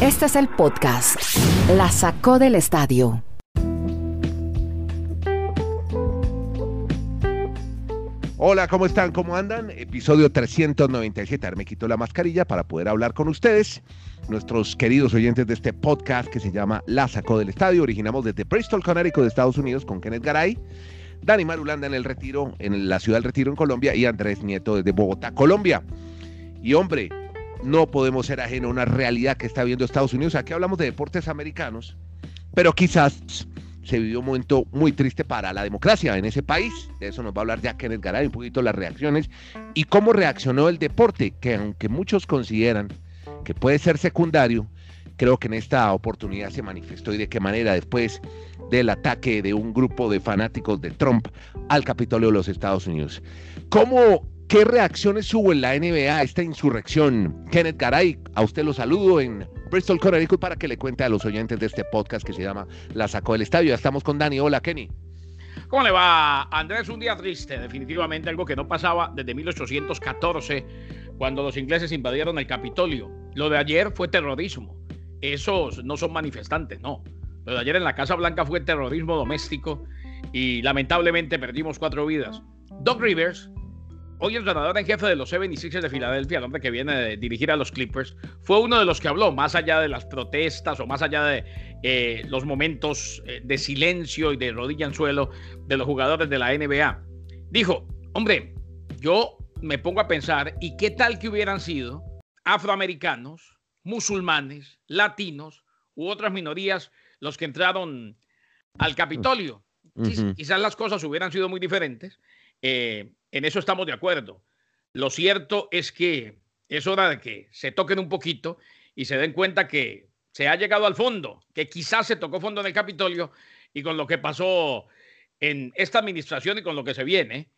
Este es el podcast. La sacó del estadio. Hola, ¿cómo están? ¿Cómo andan? Episodio 397. Ahora me quito la mascarilla para poder hablar con ustedes, nuestros queridos oyentes de este podcast que se llama La Sacó del Estadio. Originamos desde Bristol, Connecticut, de Estados Unidos, con Kenneth Garay, Dani Marulanda en el Retiro, en la ciudad del Retiro en Colombia, y Andrés Nieto desde Bogotá, Colombia. Y hombre, no podemos ser ajeno a una realidad que está viendo Estados Unidos. Aquí hablamos de deportes americanos, pero quizás se vivió un momento muy triste para la democracia en ese país. De eso nos va a hablar ya Kenneth Garay, un poquito las reacciones y cómo reaccionó el deporte, que aunque muchos consideran que puede ser secundario, creo que en esta oportunidad se manifestó y de qué manera después del ataque de un grupo de fanáticos de Trump al Capitolio de los Estados Unidos. ¿Cómo ¿Qué reacciones hubo en la NBA a esta insurrección? Kenneth Garay, a usted lo saludo en Bristol, Connecticut, para que le cuente a los oyentes de este podcast que se llama La Sacó del Estadio. Ya estamos con Dani. Hola, Kenny. ¿Cómo le va, Andrés? Un día triste, definitivamente algo que no pasaba desde 1814, cuando los ingleses invadieron el Capitolio. Lo de ayer fue terrorismo. Esos no son manifestantes, no. Lo de ayer en la Casa Blanca fue terrorismo doméstico y lamentablemente perdimos cuatro vidas. Doc Rivers, hoy el ganador en jefe de los 76 de Filadelfia, el hombre que viene de dirigir a los Clippers, fue uno de los que habló, más allá de las protestas o más allá de eh, los momentos eh, de silencio y de rodilla en suelo de los jugadores de la NBA. Dijo, hombre, yo me pongo a pensar, ¿y qué tal que hubieran sido afroamericanos, musulmanes, latinos u otras minorías los que entraron al Capitolio? Quizás las cosas hubieran sido muy diferentes. Eh, en eso estamos de acuerdo. Lo cierto es que es hora de que se toquen un poquito y se den cuenta que se ha llegado al fondo, que quizás se tocó fondo en el Capitolio y con lo que pasó en esta administración y con lo que se viene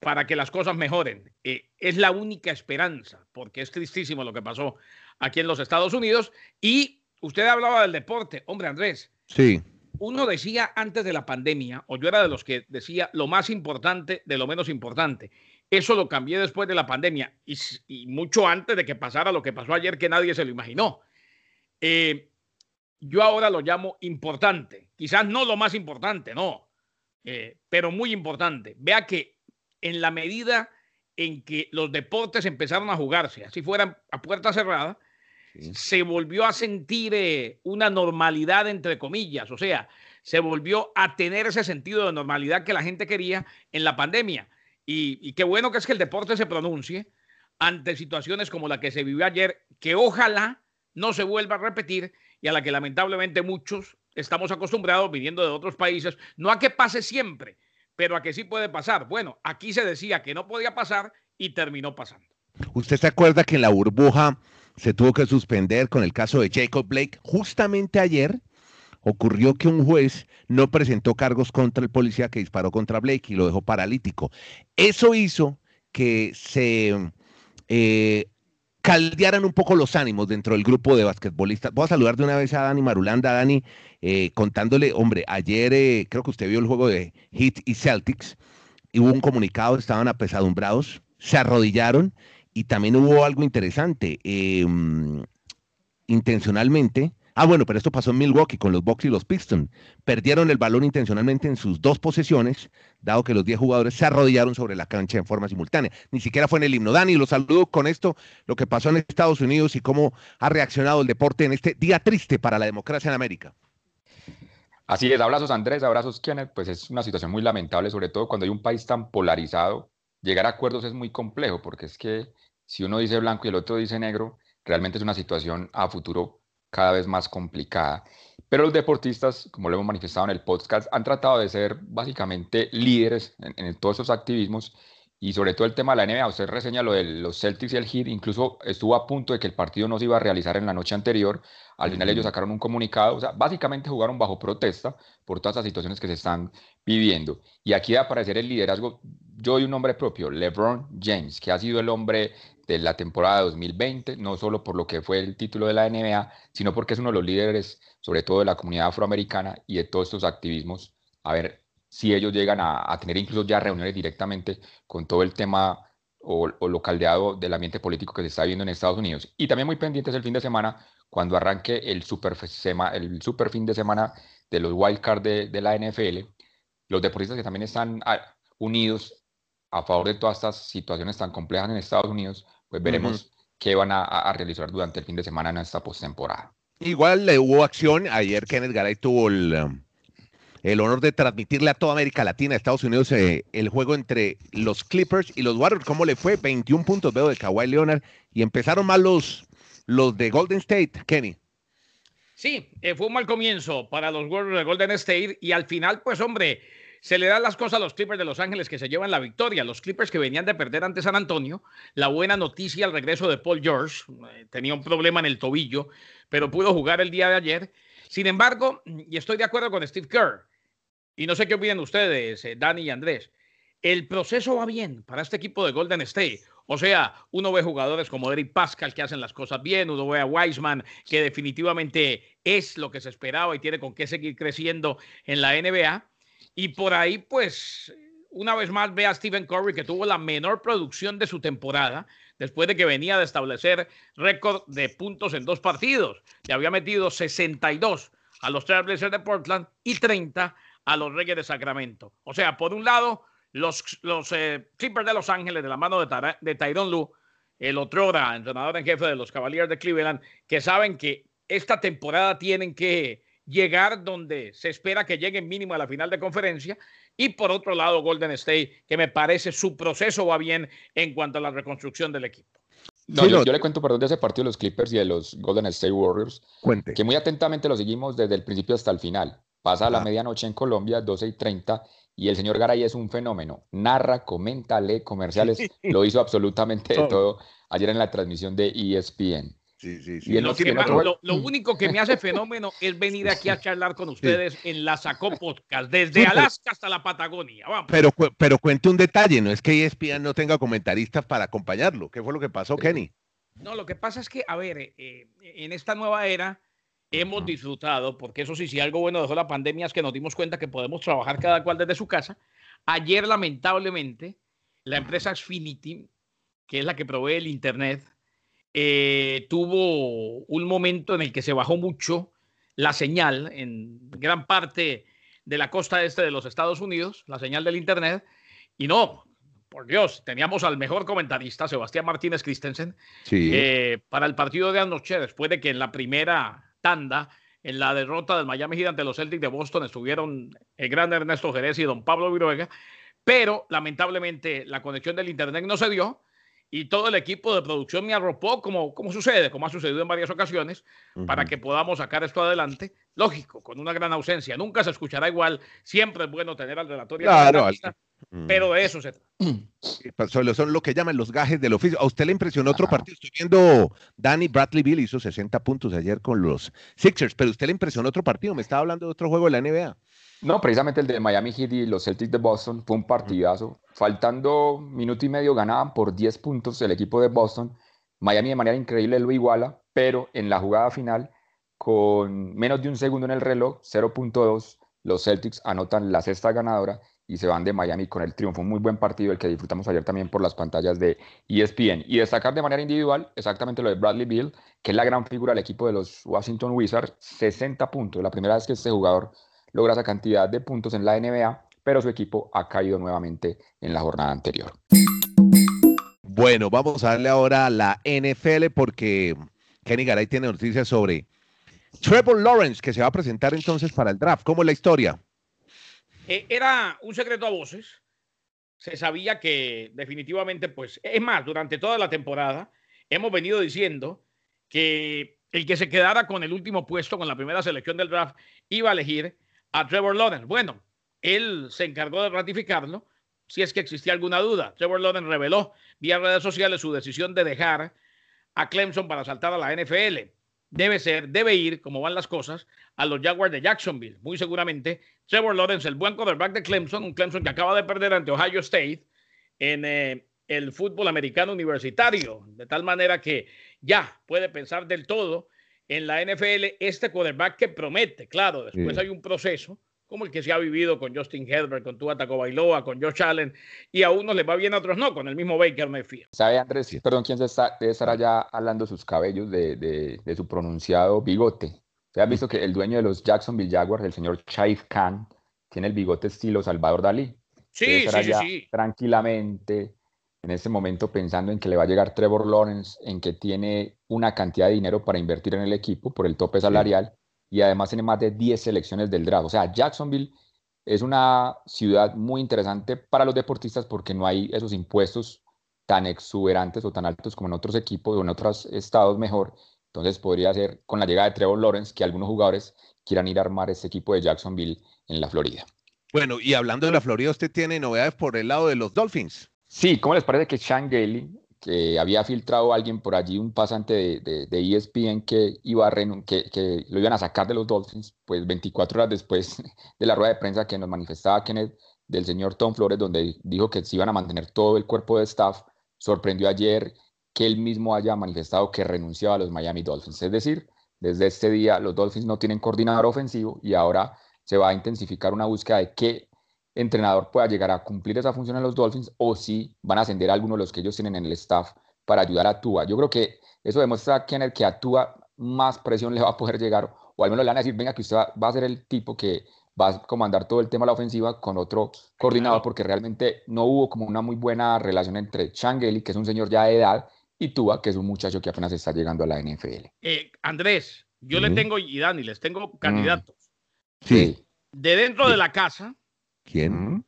para que las cosas mejoren. Eh, es la única esperanza, porque es tristísimo lo que pasó aquí en los Estados Unidos. Y usted hablaba del deporte. Hombre, Andrés. Sí uno decía antes de la pandemia, o yo era de los que decía lo más importante de lo menos importante. Eso lo cambié después de la pandemia y, mucho antes de que pasara lo que pasó ayer que nadie se lo imaginó. Eh, yo ahora lo llamo importante. Quizás no lo más importante, no, eh, pero muy importante. Vea que en la medida en que los deportes empezaron a jugarse, así fueran a puerta cerrada, se volvió a sentir eh, una normalidad, entre comillas, o sea, se volvió a tener ese sentido de normalidad que la gente quería en la pandemia. Y, qué bueno que es que el deporte se pronuncie ante situaciones como la que se vivió ayer, que ojalá no se vuelva a repetir y a la que lamentablemente muchos estamos acostumbrados viniendo de otros países, no a que pase siempre, pero a que sí puede pasar. Bueno, aquí se decía que no podía pasar y terminó pasando. ¿Usted se acuerda que en la burbuja se tuvo que suspender con el caso de Jacob Blake. Justamente ayer ocurrió que un juez no presentó cargos contra el policía que disparó contra Blake y lo dejó paralítico. Eso hizo que se eh, caldearan un poco los ánimos dentro del grupo de basquetbolistas. Voy a saludar de una vez a Dani Marulanda, Dani, eh, contándole, hombre, ayer eh, creo que usted vio el juego de Heat y Celtics, y hubo un comunicado, estaban apesadumbrados, se arrodillaron y también hubo algo interesante. Em, intencionalmente. Ah, bueno, pero esto pasó en Milwaukee con los Bucks y los Pistons. Perdieron el balón intencionalmente en sus dos posesiones, dado que los 10 jugadores se arrodillaron sobre la cancha en forma simultánea. Ni siquiera fue en el himno. Dani, lo saludo con esto, lo que pasó en Estados Unidos y cómo ha reaccionado el deporte en este día triste para la democracia en América. Así es, abrazos Andrés, abrazos Kenneth, pues es una situación muy lamentable, sobre todo cuando hay un país tan polarizado. Llegar a acuerdos es muy complejo, porque es que si uno dice blanco y el otro dice negro, realmente es una situación a futuro cada vez más complicada. Pero los deportistas, como lo hemos manifestado en el podcast, han tratado de ser básicamente líderes en, todos esos activismos y sobre todo el tema de la NBA. Usted reseña lo de los Celtics y el Heat, incluso estuvo a punto de que el partido no se iba a realizar en la noche anterior. Al final ellos sacaron un comunicado, o sea, básicamente jugaron bajo protesta por todas las situaciones que se están viviendo. Y aquí va a aparecer el liderazgo, yo doy un nombre propio, LeBron James, que ha sido el hombre de la temporada 2020, no solo por lo que fue el título de la NBA, sino porque es uno de los líderes, sobre todo de la comunidad afroamericana y de todos estos activismos. A ver si ellos llegan a, tener incluso ya reuniones directamente con todo el tema o, lo caldeado del ambiente político que se está viendo en Estados Unidos. Y también muy pendientes el fin de semana, cuando arranque el super, el super fin de semana de los wildcards de, de la NFL, los deportistas que también están ah, unidos a favor de todas estas situaciones tan complejas en Estados Unidos, pues veremos qué van a, realizar durante el fin de semana en esta postemporada. Igual le hubo acción. Ayer Kenneth Garay tuvo el, um, el honor de transmitirle a toda América Latina, Estados Unidos, eh, el juego entre los Clippers y los Warriors. ¿Cómo le fue? 21 puntos veo de Kawhi Leonard. Y empezaron mal los, los de Golden State, Kenny. Sí, eh, fue un mal comienzo para los Warriors de Golden State. Y al final, pues hombre, se le dan las cosas a los Clippers de Los Ángeles que se llevan la victoria. Los Clippers que venían de perder ante San Antonio. La buena noticia al regreso de Paul George. Eh, tenía un problema en el tobillo, pero pudo jugar el día de ayer. Sin embargo, y estoy de acuerdo con Steve Kerr, y no sé qué opinan ustedes, eh, Dani y Andrés, el proceso va bien para este equipo de Golden State. O sea, uno ve jugadores como Eric Pascal que hacen las cosas bien, uno ve a Wiseman que definitivamente es lo que se esperaba y tiene con qué seguir creciendo en la NBA. Y por ahí, pues, una vez más ve a Stephen Curry, que tuvo la menor producción de su temporada, después de que venía de establecer récord de puntos en dos partidos. Le había metido 62 a los Trailblazers de Portland y 30 a los Reyes de Sacramento. O sea, por un lado, los, eh, Clippers de Los Ángeles, de la mano de, de Tyron Lue, el otro entrenador en jefe de los Cavaliers de Cleveland, que saben que esta temporada tienen que llegar donde se espera que lleguen mínimo a la final de conferencia. Y por otro lado, Golden State, que me parece su proceso va bien en cuanto a la reconstrucción del equipo. No, yo, le cuento, perdón, de ese partido de los Clippers y de los Golden State Warriors. Cuente. Que muy atentamente lo seguimos desde el principio hasta el final. Pasa a la medianoche en Colombia, 12 y 30, y el señor Garay es un fenómeno. Narra, comenta, lee comerciales, lo hizo absolutamente de todo ayer en la transmisión de ESPN. Sí, sí, sí. lo, único que me hace fenómeno es venir aquí a charlar con ustedes en la Sacó Podcast, desde Alaska hasta la Patagonia. Pero, pero cuente un detalle, no es que ESPN no tenga comentaristas para acompañarlo. ¿Qué fue lo que pasó, Kenny? No, lo que pasa es que, a ver, eh, eh, en esta nueva era hemos disfrutado, porque eso sí, si algo bueno dejó la pandemia es que nos dimos cuenta que podemos trabajar cada cual desde su casa. Ayer, lamentablemente, la empresa Xfinity, que es la que provee el Internet, eh, tuvo un momento en el que se bajó mucho la señal en gran parte de la costa este de los Estados Unidos, la señal del Internet, y no, por Dios, teníamos al mejor comentarista, Sebastián Martínez Christensen, eh, para el partido de anoche, después de que en la primera tanda, en la derrota del Miami Heat ante los Celtics de Boston, estuvieron el gran Ernesto Jerez y don Pablo Viruega, pero lamentablemente la conexión del Internet no se dio y todo el equipo de producción me arropó, como, como sucede, como ha sucedido en varias ocasiones, para que podamos sacar esto adelante. Lógico, con una gran ausencia. Nunca se escuchará igual. Siempre es bueno tener al relatorio. Claro, pero de eso se trata. Pues, son lo que llaman los gajes del oficio. ¿A usted le impresionó otro partido? Estoy viendo Danny Bradley Bill hizo 60 puntos ayer con los Sixers, pero usted le impresionó otro partido. Me estaba hablando de otro juego de la NBA. No, precisamente el de Miami Heat y los Celtics de Boston fue un partidazo. Faltando minuto y medio ganaban por 10 puntos el equipo de Boston. Miami de manera increíble lo iguala, pero en la jugada final, con menos de un segundo en el reloj, 0.2, los Celtics anotan la sexta ganadora y se van de Miami con el triunfo. Un muy buen partido el que disfrutamos ayer también por las pantallas de ESPN. Y destacar de manera individual exactamente lo de Bradley Bill, que es la gran figura del equipo de los Washington Wizards, 60 puntos. La primera vez que este jugador logra esa cantidad de puntos en la NBA, pero su equipo ha caído nuevamente en la jornada anterior. Bueno, vamos a darle ahora a la NFL porque Kenny Garay tiene noticias sobre Trevor Lawrence, que se va a presentar entonces para el draft. ¿Cómo es la historia? Eh, era un secreto a voces. Se sabía que definitivamente, pues, es más, durante toda la temporada hemos venido diciendo que el que se quedara con el último puesto, con la primera selección del draft, iba a elegir a Trevor Lawrence. Bueno, él se encargó de ratificarlo si es que existía alguna duda. Trevor Lawrence reveló vía redes sociales su decisión de dejar a Clemson para saltar a la NFL. Debe ser, debe ir, como van las cosas, a los Jaguars de Jacksonville. Muy seguramente, Trevor Lawrence, el buen quarterback de Clemson, un Clemson que acaba de perder ante Ohio State en eh, el fútbol americano universitario, de tal manera que ya puede pensar del todo en la NFL este quarterback que promete. Claro, después hay un proceso, como el que se ha vivido con Justin Herbert, con Tua Tagovailoa, con Josh Allen, y a unos les va bien, a otros no, con el mismo Baker Mayfield. ¿Sabe, Andrés? Perdón, ¿quién se está, debe estar allá hablando sus cabellos de, de, su pronunciado bigote? ¿Se ha visto que el dueño de los Jacksonville Jaguars, el señor Chaif Khan, tiene el bigote estilo Salvador Dalí? Sí, sí, sí, sí. Tranquilamente, en este momento pensando en que le va a llegar Trevor Lawrence, en que tiene una cantidad de dinero para invertir en el equipo por el tope salarial y además tiene más de 10 selecciones del draft. O sea, Jacksonville es una ciudad muy interesante para los deportistas porque no hay esos impuestos tan exuberantes o tan altos como en otros equipos o en otros estados mejor. Entonces podría ser con la llegada de Trevor Lawrence que algunos jugadores quieran ir a armar este equipo de Jacksonville en la Florida. Bueno, y hablando de la Florida, usted tiene novedades por el lado de los Dolphins. Sí, ¿cómo les parece que Sean Gailey, que había filtrado alguien por allí, un pasante de, de, ESPN que, iba a que, que, lo iban a sacar de los Dolphins, pues 24 horas después de la rueda de prensa que nos manifestaba Kenneth del señor Tom Flores, donde dijo que se iban a mantener todo el cuerpo de staff, sorprendió ayer que él mismo haya manifestado que renunciaba a los Miami Dolphins. Es decir, desde este día los Dolphins no tienen coordinador ofensivo y ahora se va a intensificar una búsqueda de qué entrenador pueda llegar a cumplir esa función en los Dolphins o si van a ascender a alguno de los que ellos tienen en el staff para ayudar a Tua. Yo creo que eso demuestra que en el que a Tua más presión le va a poder llegar o al menos le van a decir, venga, que usted va, a ser el tipo que va a comandar todo el tema de la ofensiva con otro coordinador porque realmente no hubo como una muy buena relación entre Changeli, que es un señor ya de edad, y Tua, que es un muchacho que apenas está llegando a la NFL. Eh, Andrés, yo le tengo, y Dani, les tengo candidatos. Sí. De dentro de la casa, ¿Quién?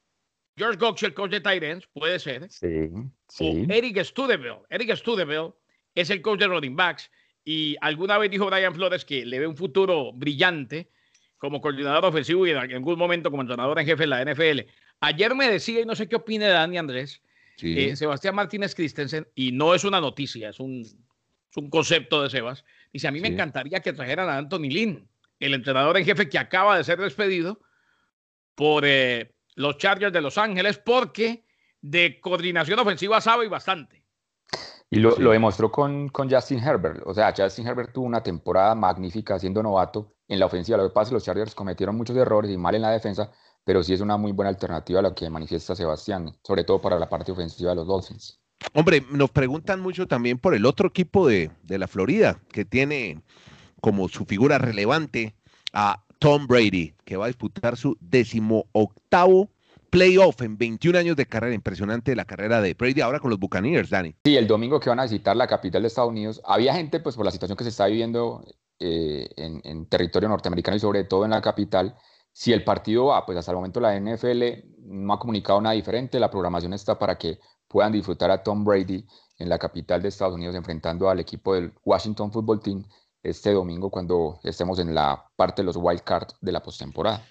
George Gox, el coach de Tyrants, puede ser. Sí, sí. O Eric Studeville. Eric Studeville es el coach de running backs. Y alguna vez dijo Brian Flores que le ve un futuro brillante como coordinador ofensivo y en algún momento como entrenador en jefe de la NFL. Ayer me decía, y no sé qué opine Dani Andrés, eh, Sebastián Martínez Christensen, y no es una noticia, es un, un concepto de Sebas. Dice: A mí me encantaría que trajeran a Anthony Lynn, el entrenador en jefe que acaba de ser despedido por eh, los Chargers de Los Ángeles porque de coordinación ofensiva sabe bastante. Y lo, demostró con, con, Justin Herbert. O sea, Justin Herbert tuvo una temporada magnífica siendo novato en la ofensiva. Lo que pasa es que los Chargers cometieron muchos errores y mal en la defensa, pero sí es una muy buena alternativa a lo que manifiesta Sebastián, sobre todo para la parte ofensiva de los Dolphins. Hombre, nos preguntan mucho también por el otro equipo de, de la Florida, que tiene como su figura relevante a Tom Brady, que va a disputar su decimoctavo playoff en 21 años de carrera. Impresionante la carrera de Brady ahora con los Buccaneers, Dani. Sí, el domingo que van a visitar la capital de Estados Unidos, había gente, pues por la situación que se está viviendo eh, en, territorio norteamericano y sobre todo en la capital. Si el partido va, pues hasta el momento la NFL no ha comunicado nada diferente. La programación está para que puedan disfrutar a Tom Brady en la capital de Estados Unidos enfrentando al equipo del Washington Football Team este domingo cuando estemos en la parte de los wild cards de la postemporada.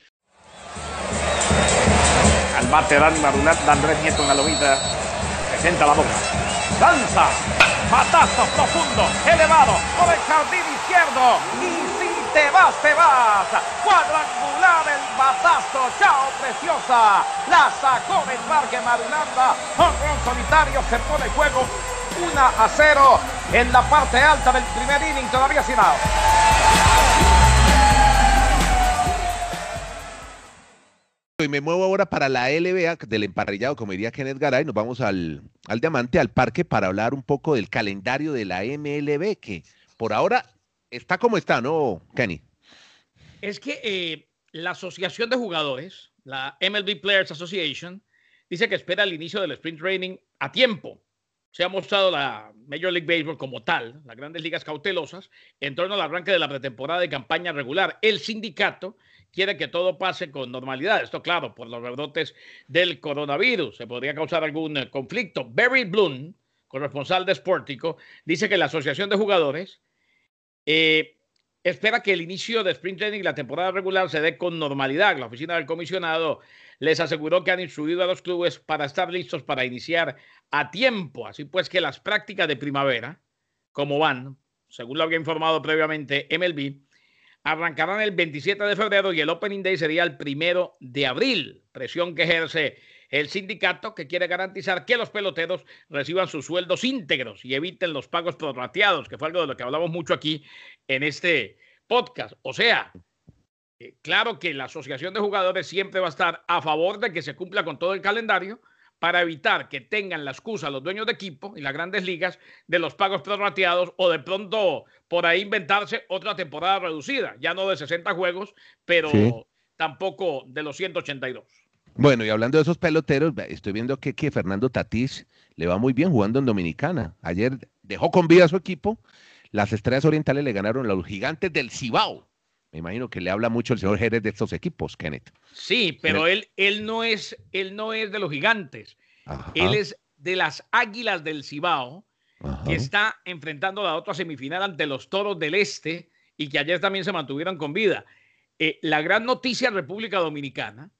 Al bate Dani Marulat, Andrés Nieto en la lomita, presenta la boca, lanza, patazo profundo, elevado, por el jardín izquierdo, y si te vas, te vas, cuadrangular el batazo, chao preciosa, la sacó del parque Marulanda, un solitario se pone juego 1 a 0 en la parte alta del primer inning, todavía sin out. Y me muevo ahora para la LBA del emparrillado, como diría Kenneth Garay. Nos vamos al, al Diamante, al parque, para hablar un poco del calendario de la MLB, que por ahora está como está, ¿no, Kenny? Es que eh, la Asociación de Jugadores, la MLB Players Association, dice que espera el inicio del sprint training a tiempo se ha mostrado la Major League Baseball como tal, las grandes ligas cautelosas, en torno al arranque de la pretemporada de campaña regular. El sindicato quiere que todo pase con normalidad. Esto, claro, por los rebrotes del coronavirus. Se podría causar algún eh, conflicto. Barry Bloom, corresponsal de Sportico, dice que la Asociación de Jugadores eh, espera que el inicio de Spring Training la temporada regular se dé con normalidad. La oficina del comisionado les aseguró que han instruido a los clubes para estar listos para iniciar a tiempo. Así pues que las prácticas de primavera, como van, según lo había informado previamente MLB, arrancarán el 27 de febrero y el Opening Day sería el primero de abril. Presión que ejerce el sindicato que quiere garantizar que los peloteros reciban sus sueldos íntegros y eviten los pagos prorrateados, que fue algo de lo que hablamos mucho aquí en este podcast. O sea, Eh, claro que la asociación de jugadores siempre va a estar a favor de que se cumpla con todo el calendario para evitar que tengan la excusa los dueños de equipo y las grandes ligas de los pagos prorrateados o de pronto por ahí inventarse otra temporada reducida, ya no de 60 juegos, pero tampoco de los 182. Bueno, y hablando de esos peloteros, estoy viendo que, que Fernando Tatís le va muy bien jugando en Dominicana. Ayer dejó con vida a su equipo. Las Estrellas Orientales le ganaron a los gigantes del Cibao. Me imagino que le habla mucho el señor Jerez de estos equipos, Kenneth. Sí, pero él, él, no, es, él no es de los gigantes. Él es de las Águilas del Cibao, que está enfrentando la otra semifinal ante los Toros del Este y que ayer también se mantuvieron con vida. Eh, la gran noticia en República Dominicana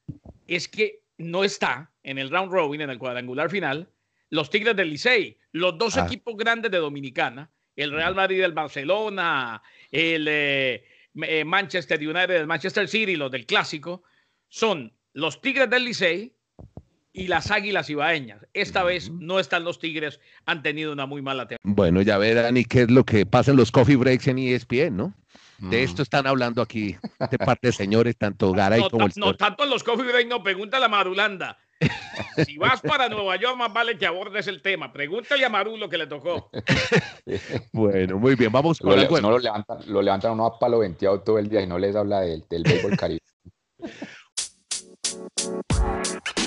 es que no está en el round robin, en el cuadrangular final, los Tigres del Licey, los dos ah. equipos grandes de Dominicana, el Real Madrid del Barcelona, el eh, eh, Manchester United del Manchester City, los del clásico, son los Tigres del Licey y las Águilas Ibaeñas. Esta vez no están los Tigres, han tenido una muy mala temporada. Bueno, ya verán y qué es lo que pasa en los coffee breaks en ESPN, ¿no? De esto están hablando aquí de parte de señores, tanto Garay como el No, tanto en los coffee breaks, no, pregunta a la Marulanda. Si vas para Nueva York, más vale que abordes el tema. Pregúntale a Maru lo que le tocó. bueno, muy bien, vamos con lo, No lo levantan, lo levantan uno a palo venteado todo el día y no les habla del, del béisbol caribe.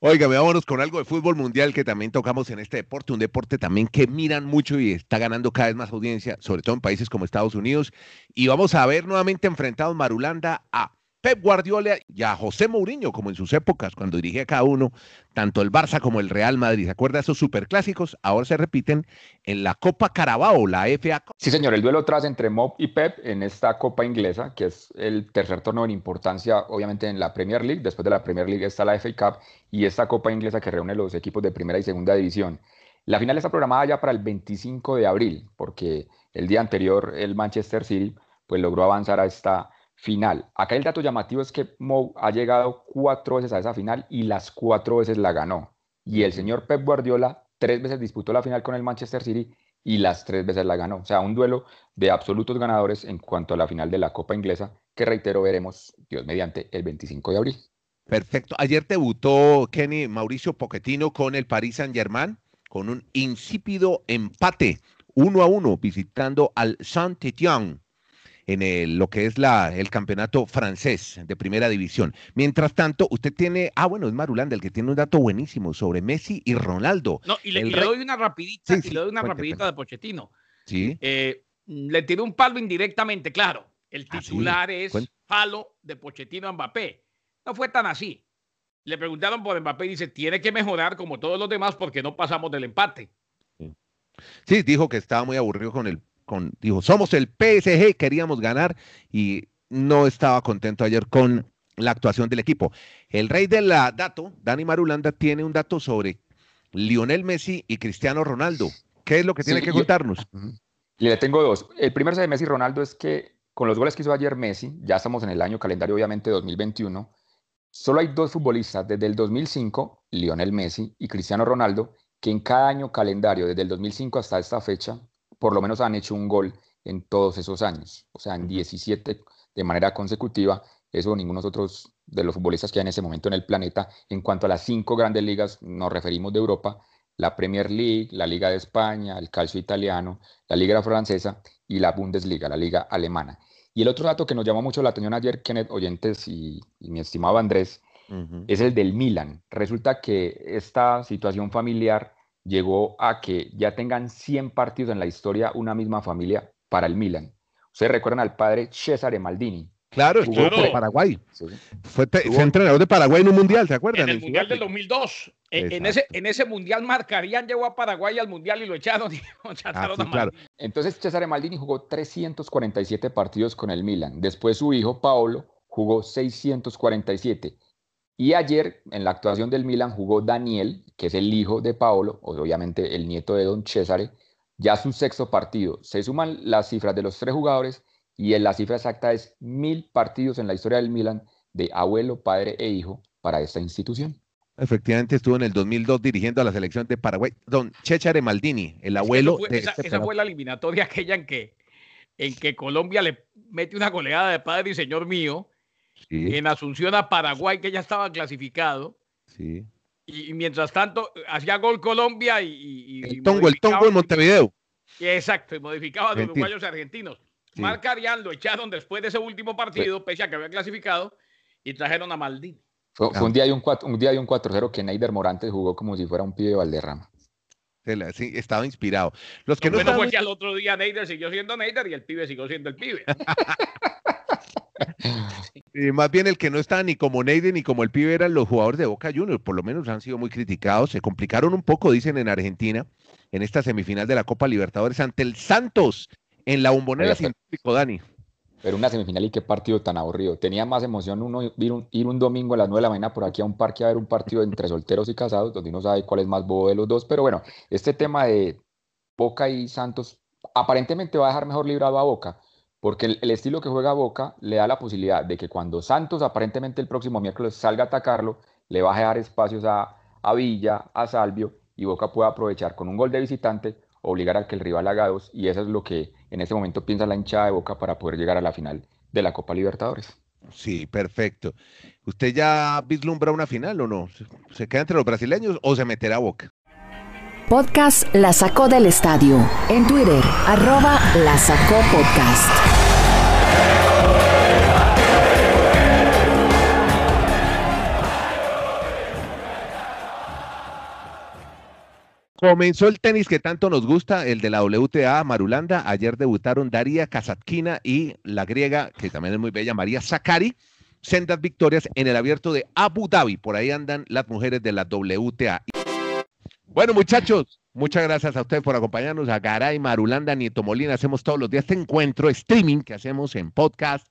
Oiga, vámonos con algo de fútbol mundial que también tocamos en este deporte, un deporte también que miran mucho y está ganando cada vez más audiencia, sobre todo en países como Estados Unidos. Y vamos a ver nuevamente enfrentados Marulanda a Pep Guardiola y a José Mourinho, como en sus épocas, cuando dirigía cada uno, tanto el Barça como el Real Madrid. ¿Se acuerda de esos superclásicos? Ahora se repiten en la Copa Carabao, la FA Sí, señor, el duelo tras entre Mob y Pep en esta Copa Inglesa, que es el tercer torneo en importancia, obviamente, en la Premier League. Después de la Premier League está la FA Cup y esta Copa Inglesa que reúne los equipos de primera y segunda división. La final está programada ya para el 25 de abril, porque el día anterior el Manchester City pues logró avanzar a esta final. Acá el dato llamativo es que Mou ha llegado cuatro veces a esa final y las cuatro veces la ganó. Y el señor Pep Guardiola tres veces disputó la final con el Manchester City y las tres veces la ganó. O sea, un duelo de absolutos ganadores en cuanto a la final de la Copa Inglesa, que reitero veremos, Dios mediante, el 25 de abril. Perfecto. Ayer debutó Kenny Mauricio Pochettino con el Paris Saint-Germain con un insípido empate uno a uno visitando al Saint-Étienne en el, lo que es la, el campeonato francés de primera división. Mientras tanto, usted tiene, ah, bueno, es Marulanda el que tiene un dato buenísimo sobre Messi y Ronaldo. No, y le, doy una rapidita, y le doy una rapidita de Pochettino. Sí. Eh, le tiró un palo indirectamente, claro. El ah, titular es palo de Pochettino a Mbappé. No fue tan así. Le preguntaron por Mbappé y dice, tiene que mejorar como todos los demás porque no pasamos del empate. Sí, dijo que estaba muy aburrido con el dijo, somos el PSG, queríamos ganar y no estaba contento ayer con la actuación del equipo. El rey del dato, Dani Marulanda, tiene un dato sobre Lionel Messi y Cristiano Ronaldo. ¿Qué es lo que tiene que contarnos? Le tengo dos. El primero de Messi y Ronaldo es que con los goles que hizo ayer Messi, ya estamos en el año calendario obviamente 2021, solo hay dos futbolistas desde el 2005, Lionel Messi y Cristiano Ronaldo, que en cada año calendario, desde el 2005 hasta esta fecha, por lo menos han hecho un gol en todos esos años, o sea, en 17 de manera consecutiva. Eso ninguno otros de los futbolistas que hay en ese momento en el planeta. En cuanto a las cinco grandes ligas, nos referimos de Europa, la Premier League, la Liga de España, el Calcio italiano, la Liga francesa y la Bundesliga, la Liga alemana. Y el otro dato que nos llamó mucho la atención ayer, Kenneth Oyentes y, mi estimado Andrés, es el del Milan. Resulta que esta situación familiar llegó a que ya tengan 100 partidos en la historia una misma familia para el Milan. Ustedes recuerdan al padre Cesare Maldini. Claro, estuvo de Paraguay. Fue, entrenador de Paraguay en un mundial, ¿se acuerdan? En el, mundial del 2002. Eh, en, ese, en ese mundial marcarían, llegó a Paraguay al mundial y lo echaron. Y ah, Entonces Cesare Maldini jugó 347 partidos con el Milan. Después su hijo Paolo jugó 647. Y ayer, en la actuación del Milan, jugó Daniel, que es el hijo de Paolo, obviamente el nieto de Don Cesare, ya su sexto partido. Se suman las cifras de los tres jugadores y la cifra exacta es mil partidos en la historia del Milan de abuelo, padre e hijo para esta institución. Efectivamente estuvo en el 2002 dirigiendo a la selección de Paraguay. Don Chechare Maldini, el abuelo fue, de esa, este esa fue la eliminatoria aquella en que, en que Colombia le mete una goleada de padre y señor mío Sí, en Asunción a Paraguay, que ya estaba clasificado. sí. Y, y mientras tanto, hacía gol Colombia y. El tongo, el tongo en Montevideo. y- Exacto, y modificaba de Argentino. uruguayos y argentinos. Sí. Marc Arián lo echaron después de ese último partido, pese a que había clasificado, y trajeron a Maldini. Fue, fue Ah. un día de un, cuatro- un día de un 4-0 que Neider Morantes jugó como si fuera un pibe de Valderrama. Sí, estaba inspirado. Los que Lo no bueno estaban- fue que al otro día Neider siguió siendo Neider y el pibe siguió siendo el pibe. Eh, más bien el que no estaba ni como Neide ni como el pibe eran los jugadores de Boca Juniors, por lo menos han sido muy criticados, se complicaron un poco, dicen en Argentina, en esta semifinal de la Copa Libertadores ante el Santos en la bombonera sin público, Dani. Pero una semifinal y qué partido tan aburrido. Tenía más emoción uno ir un, ir un domingo a las 9 de la mañana por aquí a un parque a ver un partido entre solteros y casados, donde uno sabe cuál es más bobo de los dos. Pero bueno, este tema de Boca y Santos aparentemente va a dejar mejor librado a Boca, porque el, estilo que juega Boca le da la posibilidad de que cuando Santos aparentemente el próximo miércoles salga a atacarlo, le va a dejar espacios a, a Villa, a Salvio, y Boca puede aprovechar con un gol de visitante, obligar a que el rival haga dos, y eso es lo que en este momento piensa la hinchada de Boca para poder llegar a la final de la Copa Libertadores. Sí, perfecto. ¿Usted ya vislumbra una final o no? ¿Se- ¿Se queda entre los brasileños o se meterá a Boca? Podcast La Sacó del Estadio. En Twitter, arroba La Sacó Podcast. Comenzó el tenis que tanto nos gusta, el de la WTA Marulanda. Ayer debutaron Daria Kasatkina y la griega, que también es muy bella, María Sakari. Sendas victorias en el abierto de Abu Dhabi. Por ahí andan las mujeres de la WTA. Bueno, muchachos, muchas gracias a ustedes por acompañarnos. A Garay, Marulanda, Nieto Molina. Hacemos todos los días este encuentro streaming que hacemos en podcast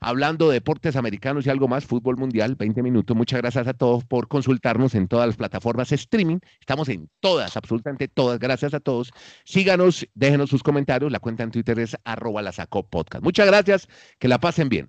hablando de deportes americanos y algo más, fútbol mundial, 20 minutos. Muchas gracias a todos por consultarnos en todas las plataformas streaming. Estamos en todas, absolutamente todas. Gracias a todos. Síganos, déjenos sus comentarios. La cuenta en Twitter es arroba la podcast. Muchas gracias, que la pasen bien.